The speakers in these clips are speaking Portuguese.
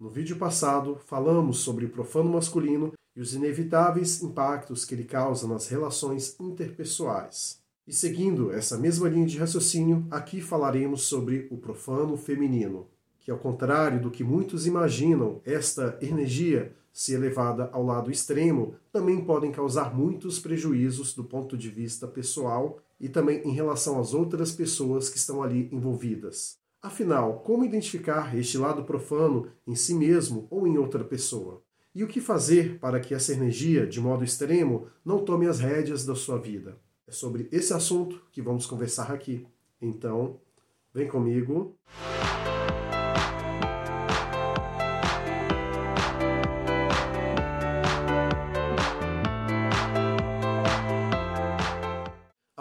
No vídeo passado, falamos sobre o profano masculino e os inevitáveis impactos que ele causa nas relações interpessoais. E seguindo essa mesma linha de raciocínio, aqui falaremos sobre o profano feminino, que ao contrário do que muitos imaginam, esta energia, se elevada ao lado extremo, também podem causar muitos prejuízos do ponto de vista pessoal e também em relação às outras pessoas que estão ali envolvidas. Afinal, como identificar este lado profano em si mesmo ou em outra pessoa? E o que fazer para que essa energia, de modo extremo, não tome as rédeas da sua vida? É sobre esse assunto que vamos conversar aqui. Então, vem comigo. A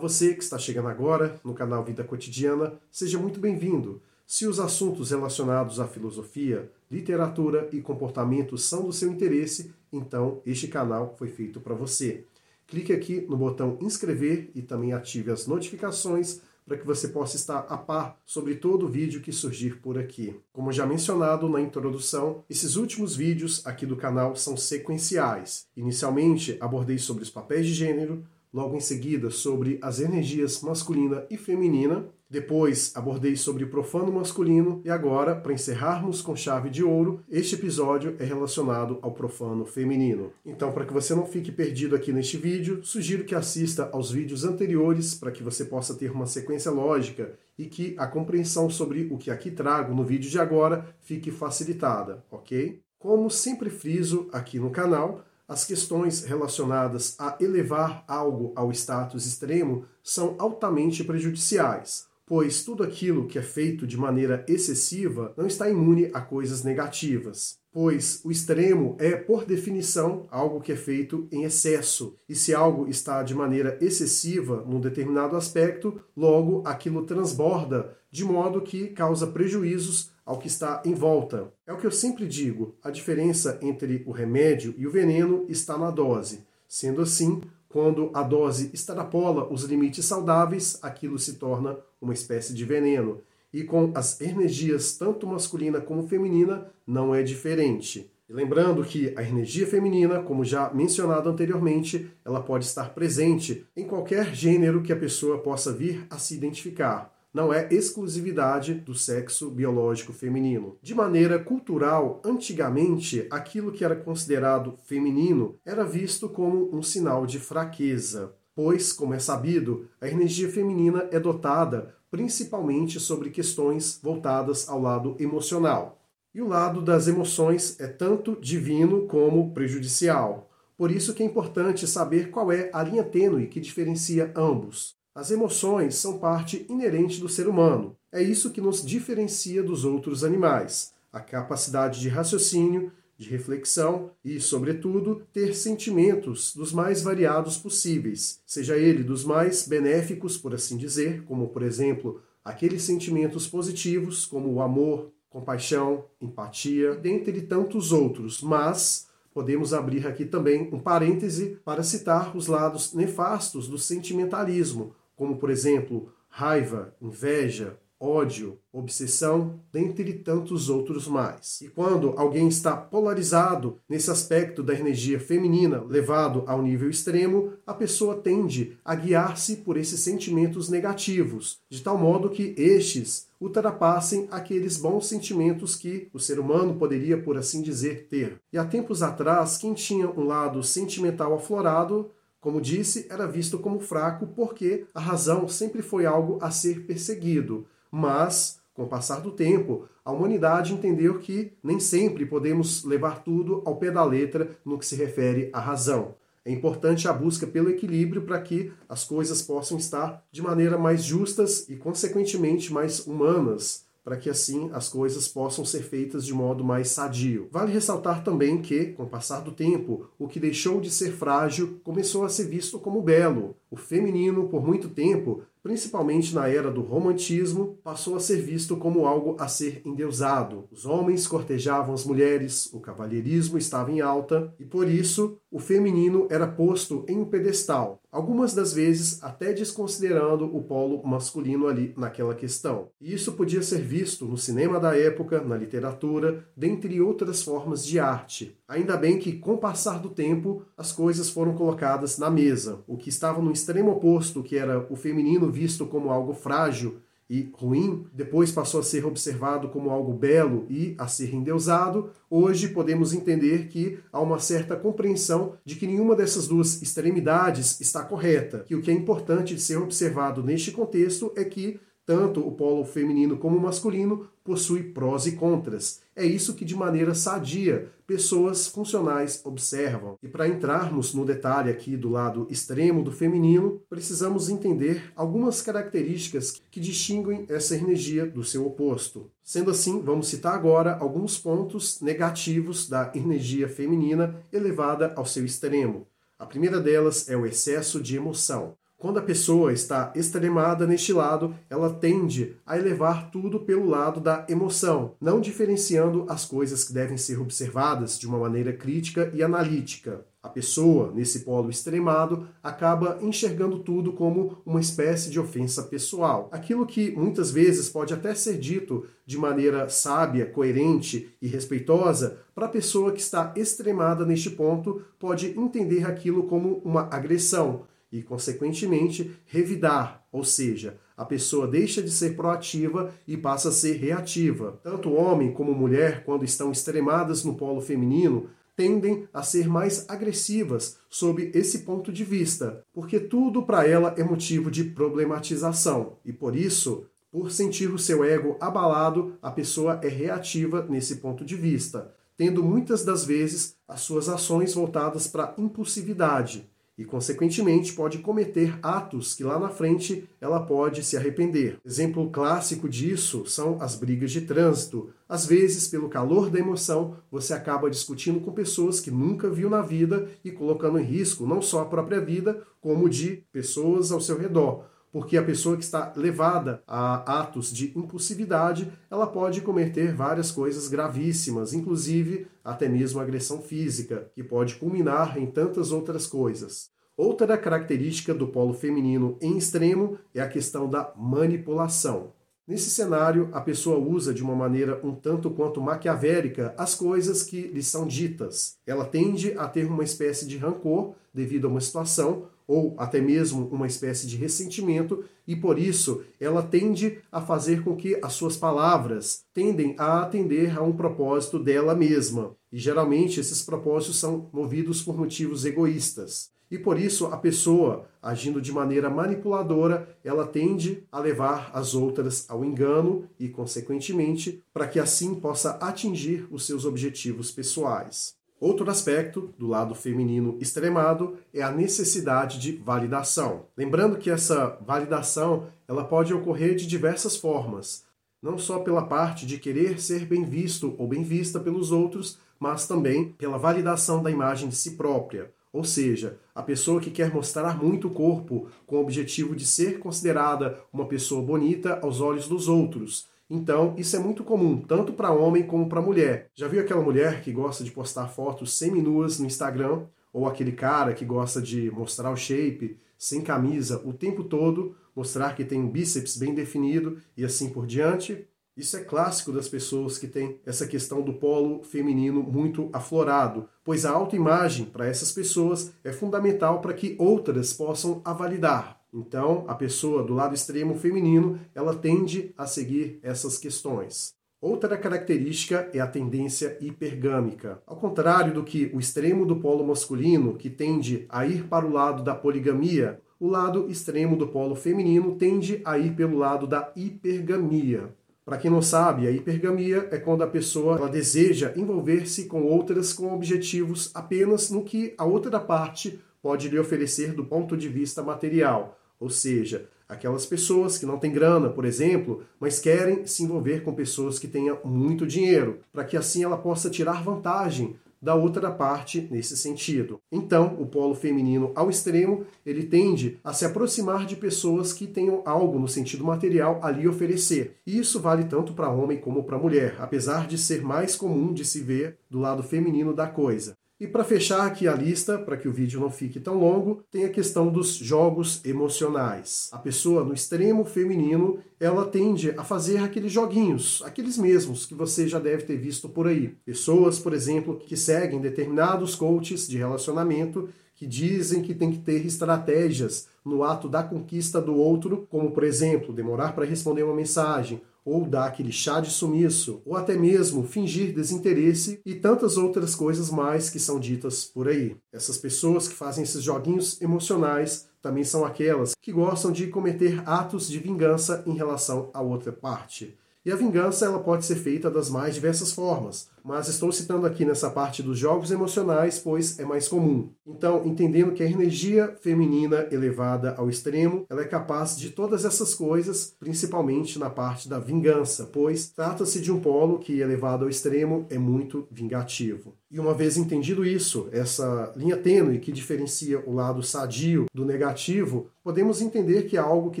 você que está chegando agora no canal Vida Cotidiana, seja muito bem-vindo. Se os assuntos relacionados à filosofia, literatura e comportamento são do seu interesse, então este canal foi feito para você. Clique aqui no botão inscrever e também ative as notificações para que você possa estar a par sobre todo o vídeo que surgir por aqui. Como já mencionado na introdução, esses últimos vídeos aqui do canal são sequenciais. Inicialmente abordei sobre os papéis de gênero, logo em seguida sobre as energias masculina e feminina, depois abordei sobre profano masculino e agora, para encerrarmos com chave de ouro, este episódio é relacionado ao profano feminino. Então, para que você não fique perdido aqui neste vídeo, sugiro que assista aos vídeos anteriores para que você possa ter uma sequência lógica e que a compreensão sobre o que aqui trago no vídeo de agora fique facilitada, ok? Como sempre friso aqui no canal, as questões relacionadas a elevar algo ao status extremo são altamente prejudiciais, pois tudo aquilo que é feito de maneira excessiva não está imune a coisas negativas. Pois o extremo é, por definição, algo que é feito em excesso. E se algo está de maneira excessiva num determinado aspecto, logo aquilo transborda de modo que causa prejuízos ao que está em volta. É o que eu sempre digo: a diferença entre o remédio e o veneno está na dose. Sendo assim, quando a dose extrapola os limites saudáveis, aquilo se torna uma espécie de veneno. E com as energias, tanto masculina como feminina, não é diferente. E lembrando que a energia feminina, como já mencionado anteriormente, ela pode estar presente em qualquer gênero que a pessoa possa vir a se identificar não é exclusividade do sexo biológico feminino. De maneira cultural, antigamente, aquilo que era considerado feminino era visto como um sinal de fraqueza, pois, como é sabido, a energia feminina é dotada principalmente sobre questões voltadas ao lado emocional. E o lado das emoções é tanto divino como prejudicial. Por isso que é importante saber qual é a linha tênue que diferencia ambos. As emoções são parte inerente do ser humano. É isso que nos diferencia dos outros animais. A capacidade de raciocínio, de reflexão e, sobretudo, ter sentimentos dos mais variados possíveis, seja ele dos mais benéficos, por assim dizer, como, por exemplo, aqueles sentimentos positivos, como o amor, compaixão, empatia, dentre tantos outros, mas podemos abrir aqui também um parêntese para citar os lados nefastos do sentimentalismo, como por exemplo raiva, inveja, ódio, obsessão, dentre tantos outros mais. E quando alguém está polarizado nesse aspecto da energia feminina levado ao nível extremo, a pessoa tende a guiar-se por esses sentimentos negativos, de tal modo que estes ultrapassem aqueles bons sentimentos que o ser humano poderia, por assim dizer, ter. E há tempos atrás, quem tinha um lado sentimental aflorado como disse, era visto como fraco porque a razão sempre foi algo a ser perseguido. Mas, com o passar do tempo, a humanidade entendeu que nem sempre podemos levar tudo ao pé da letra no que se refere à razão. É importante a busca pelo equilíbrio para que as coisas possam estar de maneira mais justas e, consequentemente, mais humanas, para que assim as coisas possam ser feitas de modo mais sadio. Vale ressaltar também que, com o passar do tempo, o que deixou de ser frágil começou a ser visto como belo. O feminino, por muito tempo, principalmente na era do romantismo, passou a ser visto como algo a ser endeusado. Os homens cortejavam as mulheres, o cavalheirismo estava em alta e por isso o feminino era posto em um pedestal, algumas das vezes até desconsiderando o polo masculino ali naquela questão. E isso podia ser visto no cinema da época, na literatura, dentre outras formas de arte. Ainda bem que, com o passar do tempo, as coisas foram colocadas na mesa. O que estava no extremo oposto, que era o feminino visto como algo frágil, e ruim, depois passou a ser observado como algo belo e a ser endeusado, hoje podemos entender que há uma certa compreensão de que nenhuma dessas duas extremidades está correta, que o que é importante de ser observado neste contexto é que tanto o polo feminino como o masculino possui prós e contras. É isso que, de maneira sadia, pessoas funcionais observam. E para entrarmos no detalhe aqui do lado extremo do feminino, precisamos entender algumas características que distinguem essa energia do seu oposto. Sendo assim, vamos citar agora alguns pontos negativos da energia feminina elevada ao seu extremo. A primeira delas é o excesso de emoção. Quando a pessoa está extremada neste lado, ela tende a elevar tudo pelo lado da emoção, não diferenciando as coisas que devem ser observadas de uma maneira crítica e analítica. A pessoa, nesse polo extremado, acaba enxergando tudo como uma espécie de ofensa pessoal. Aquilo que muitas vezes pode até ser dito de maneira sábia, coerente e respeitosa, para a pessoa que está extremada neste ponto, pode entender aquilo como uma agressão e, consequentemente, revidar, ou seja, a pessoa deixa de ser proativa e passa a ser reativa. Tanto homem como mulher, quando estão extremadas no polo feminino, tendem a ser mais agressivas sob esse ponto de vista, porque tudo para ela é motivo de problematização e por isso, por sentir o seu ego abalado, a pessoa é reativa nesse ponto de vista, tendo muitas das vezes as suas ações voltadas para impulsividade, e, consequentemente, pode cometer atos que lá na frente ela pode se arrepender. Exemplo clássico disso são as brigas de trânsito. Às vezes, pelo calor da emoção, você acaba discutindo com pessoas que nunca viu na vida e colocando em risco não só a própria vida, como de pessoas ao seu redor porque a pessoa que está levada a atos de impulsividade, ela pode cometer várias coisas gravíssimas, inclusive até mesmo agressão física, que pode culminar em tantas outras coisas. Outra característica do polo feminino em extremo é a questão da manipulação. Nesse cenário, a pessoa usa de uma maneira um tanto quanto maquiavélica as coisas que lhe são ditas. Ela tende a ter uma espécie de rancor devido a uma situação ou até mesmo uma espécie de ressentimento, e por isso ela tende a fazer com que as suas palavras tendem a atender a um propósito dela mesma. E geralmente esses propósitos são movidos por motivos egoístas. E por isso a pessoa, agindo de maneira manipuladora, ela tende a levar as outras ao engano e, consequentemente, para que assim possa atingir os seus objetivos pessoais. Outro aspecto do lado feminino extremado é a necessidade de validação. Lembrando que essa validação ela pode ocorrer de diversas formas, não só pela parte de querer ser bem visto ou bem vista pelos outros, mas também pela validação da imagem de si própria. Ou seja, a pessoa que quer mostrar muito o corpo com o objetivo de ser considerada uma pessoa bonita aos olhos dos outros, então, isso é muito comum, tanto para homem como para mulher. Já viu aquela mulher que gosta de postar fotos semi-nuas no Instagram? Ou aquele cara que gosta de mostrar o shape sem camisa o tempo todo, mostrar que tem um bíceps bem definido e assim por diante? Isso é clássico das pessoas que têm essa questão do polo feminino muito aflorado, pois a autoimagem para essas pessoas é fundamental para que outras possam a validar. Então, a pessoa do lado extremo feminino, ela tende a seguir essas questões. Outra característica é a tendência hipergâmica. Ao contrário do que o extremo do polo masculino, que tende a ir para o lado da poligamia, o lado extremo do polo feminino tende a ir pelo lado da hipergamia. Para quem não sabe, a hipergamia é quando a pessoa deseja envolver-se com outras com objetivos apenas no que a outra parte pode lhe oferecer do ponto de vista material, ou seja, aquelas pessoas que não têm grana, por exemplo, mas querem se envolver com pessoas que tenham muito dinheiro, para que assim ela possa tirar vantagem da outra parte nesse sentido. Então, o polo feminino ao extremo, ele tende a se aproximar de pessoas que tenham algo no sentido material a lhe oferecer. E isso vale tanto para homem como para mulher, apesar de ser mais comum de se ver do lado feminino da coisa. E para fechar aqui a lista, para que o vídeo não fique tão longo, tem a questão dos jogos emocionais. A pessoa no extremo feminino, ela tende a fazer aqueles joguinhos, aqueles mesmos que você já deve ter visto por aí. Pessoas, por exemplo, que seguem determinados coaches de relacionamento que dizem que tem que ter estratégias no ato da conquista do outro, como por exemplo, demorar para responder uma mensagem ou dar aquele chá de sumiço, ou até mesmo fingir desinteresse e tantas outras coisas mais que são ditas por aí. Essas pessoas que fazem esses joguinhos emocionais também são aquelas que gostam de cometer atos de vingança em relação à outra parte. E a vingança ela pode ser feita das mais diversas formas, mas estou citando aqui nessa parte dos jogos emocionais, pois é mais comum. Então, entendendo que a energia feminina elevada ao extremo, ela é capaz de todas essas coisas, principalmente na parte da vingança, pois trata-se de um polo que, elevado ao extremo, é muito vingativo. E uma vez entendido isso, essa linha tênue que diferencia o lado sadio do negativo, podemos entender que é algo que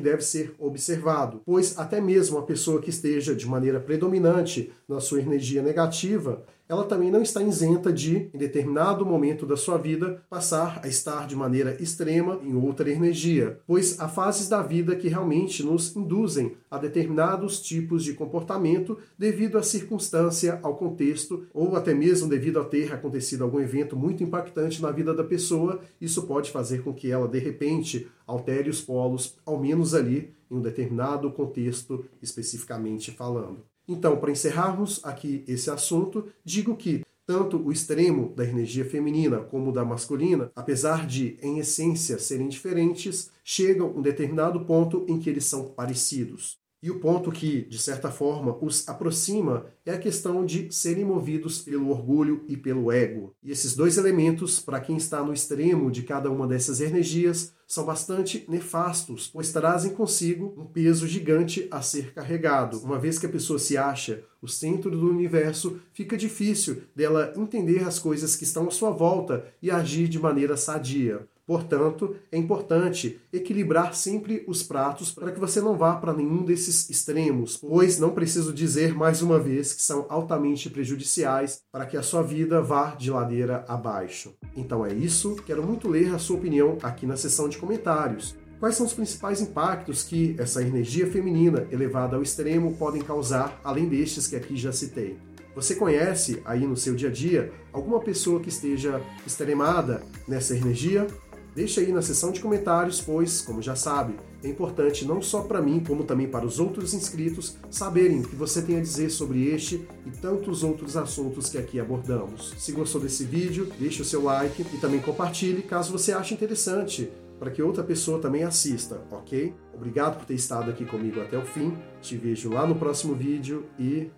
deve ser observado, pois até mesmo a pessoa que esteja de maneira predominante na sua energia negativa, ela também não está isenta de, em determinado momento da sua vida, passar a estar de maneira extrema em outra energia, pois há fases da vida que realmente nos induzem a determinados tipos de comportamento devido à circunstância, ao contexto, ou até mesmo devido a ter acontecido algum evento muito impactante na vida da pessoa. Isso pode fazer com que ela, de repente, altere os polos, ao menos ali, em um determinado contexto especificamente falando. Então, para encerrarmos aqui esse assunto, digo que tanto o extremo da energia feminina como da masculina, apesar de em essência serem diferentes, chegam a um determinado ponto em que eles são parecidos. E o ponto que, de certa forma, os aproxima é a questão de serem movidos pelo orgulho e pelo ego. E esses dois elementos, para quem está no extremo de cada uma dessas energias, são bastante nefastos, pois trazem consigo um peso gigante a ser carregado. Uma vez que a pessoa se acha o centro do universo, fica difícil dela entender as coisas que estão à sua volta e agir de maneira sadia. Portanto, é importante equilibrar sempre os pratos para que você não vá para nenhum desses extremos, pois não preciso dizer mais uma vez que são altamente prejudiciais para que a sua vida vá de ladeira abaixo. Então é isso, quero muito ler a sua opinião aqui na seção de comentários. Quais são os principais impactos que essa energia feminina elevada ao extremo podem causar, além destes que aqui já citei? Você conhece aí no seu dia a dia alguma pessoa que esteja extremada nessa energia? Deixe aí na seção de comentários, pois, como já sabe, é importante não só para mim, como também para os outros inscritos saberem o que você tem a dizer sobre este e tantos outros assuntos que aqui abordamos. Se gostou desse vídeo, deixe o seu like e também compartilhe caso você ache interessante para que outra pessoa também assista, ok? Obrigado por ter estado aqui comigo até o fim. Te vejo lá no próximo vídeo e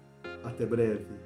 até breve.